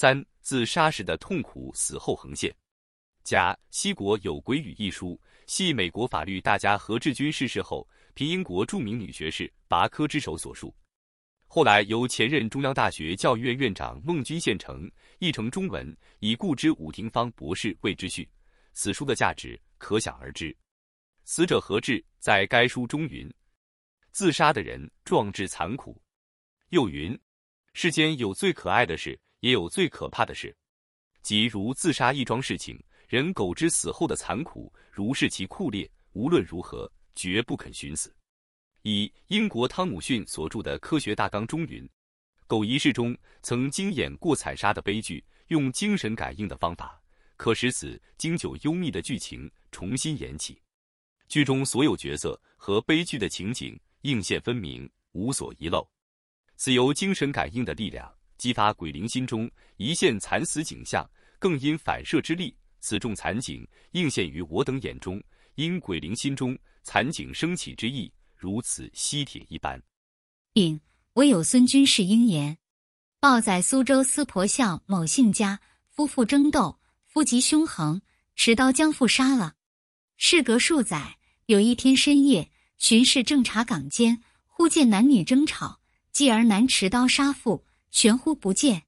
三、自杀时的痛苦，死后横线。甲，西国有鬼语一书，系美国法律大家何志军逝世后，凭英国著名女学士拔科之手所述，后来由前任中央大学教育院院长孟君宪成译成中文，以故知武廷芳博士为之序。此书的价值可想而知。死者何志在该书中云：“自杀的人壮志残酷。”又云：“世间有最可爱的事，也有最可怕的事，即如自杀一桩事情。”人苟知死后的残酷，如视其酷烈，无论如何绝不肯寻死。以英国汤姆逊所著的《科学大纲》中云：“狗一世中曾经演过惨杀的悲剧，用精神感应的方法，可使此经久幽密的剧情重新演起。剧中所有角色和悲剧的情景映现分明，无所遗漏。此由精神感应的力量激发鬼灵心中一线惨死景象，更因反射之力。”此众残景映现于我等眼中，因鬼灵心中残景升起之意，如此吸铁一般。丙，唯有孙军是应言。报在苏州司婆巷某姓家夫妇争斗，夫吉凶横，持刀将父杀了。事隔数载，有一天深夜，巡视正查岗间，忽见男女争吵，继而男持刀杀妇，玄乎不见。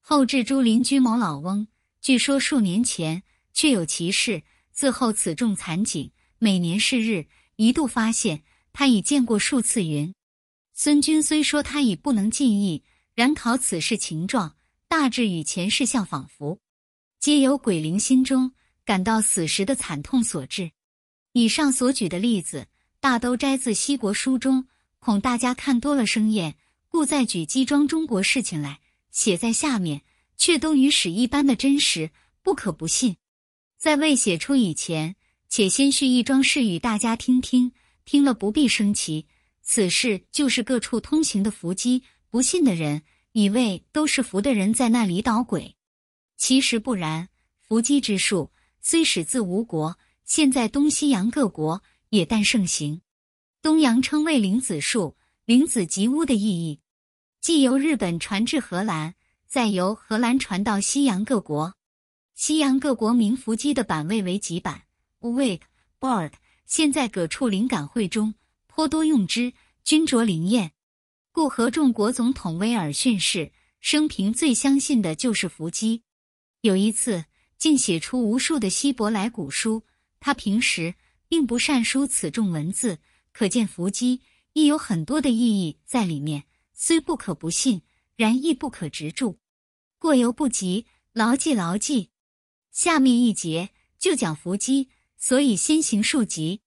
后至诸邻居某老翁。据说数年前确有其事，自后此众残景，每年是日，一度发现，他已见过数次。云孙君虽说他已不能尽意，然考此事情状，大致与前世相仿佛，皆由鬼灵心中感到死时的惨痛所致。以上所举的例子，大都摘自西国书中，恐大家看多了生厌，故再举鸡装中国事情来写在下面。却都与史一般的真实，不可不信。在未写出以前，且先叙一桩事与大家听听，听了不必生奇。此事就是各处通行的伏击，不信的人以为都是伏的人在那里捣鬼，其实不然。伏击之术虽始自吴国，现在东西洋各国也但盛行。东洋称为灵子术，灵子即巫的意义，既由日本传至荷兰。再由荷兰传到西洋各国，西洋各国名伏击的版位为几版？Wake Board。现在各处灵感会中颇多用之，均着灵验。故合众国总统威尔逊氏生平最相信的就是伏击。有一次，竟写出无数的希伯来古书。他平时并不善书此种文字，可见伏击亦有很多的意义在里面。虽不可不信，然亦不可执著。过犹不及，牢记牢记。下面一节就讲伏击，所以先行数集。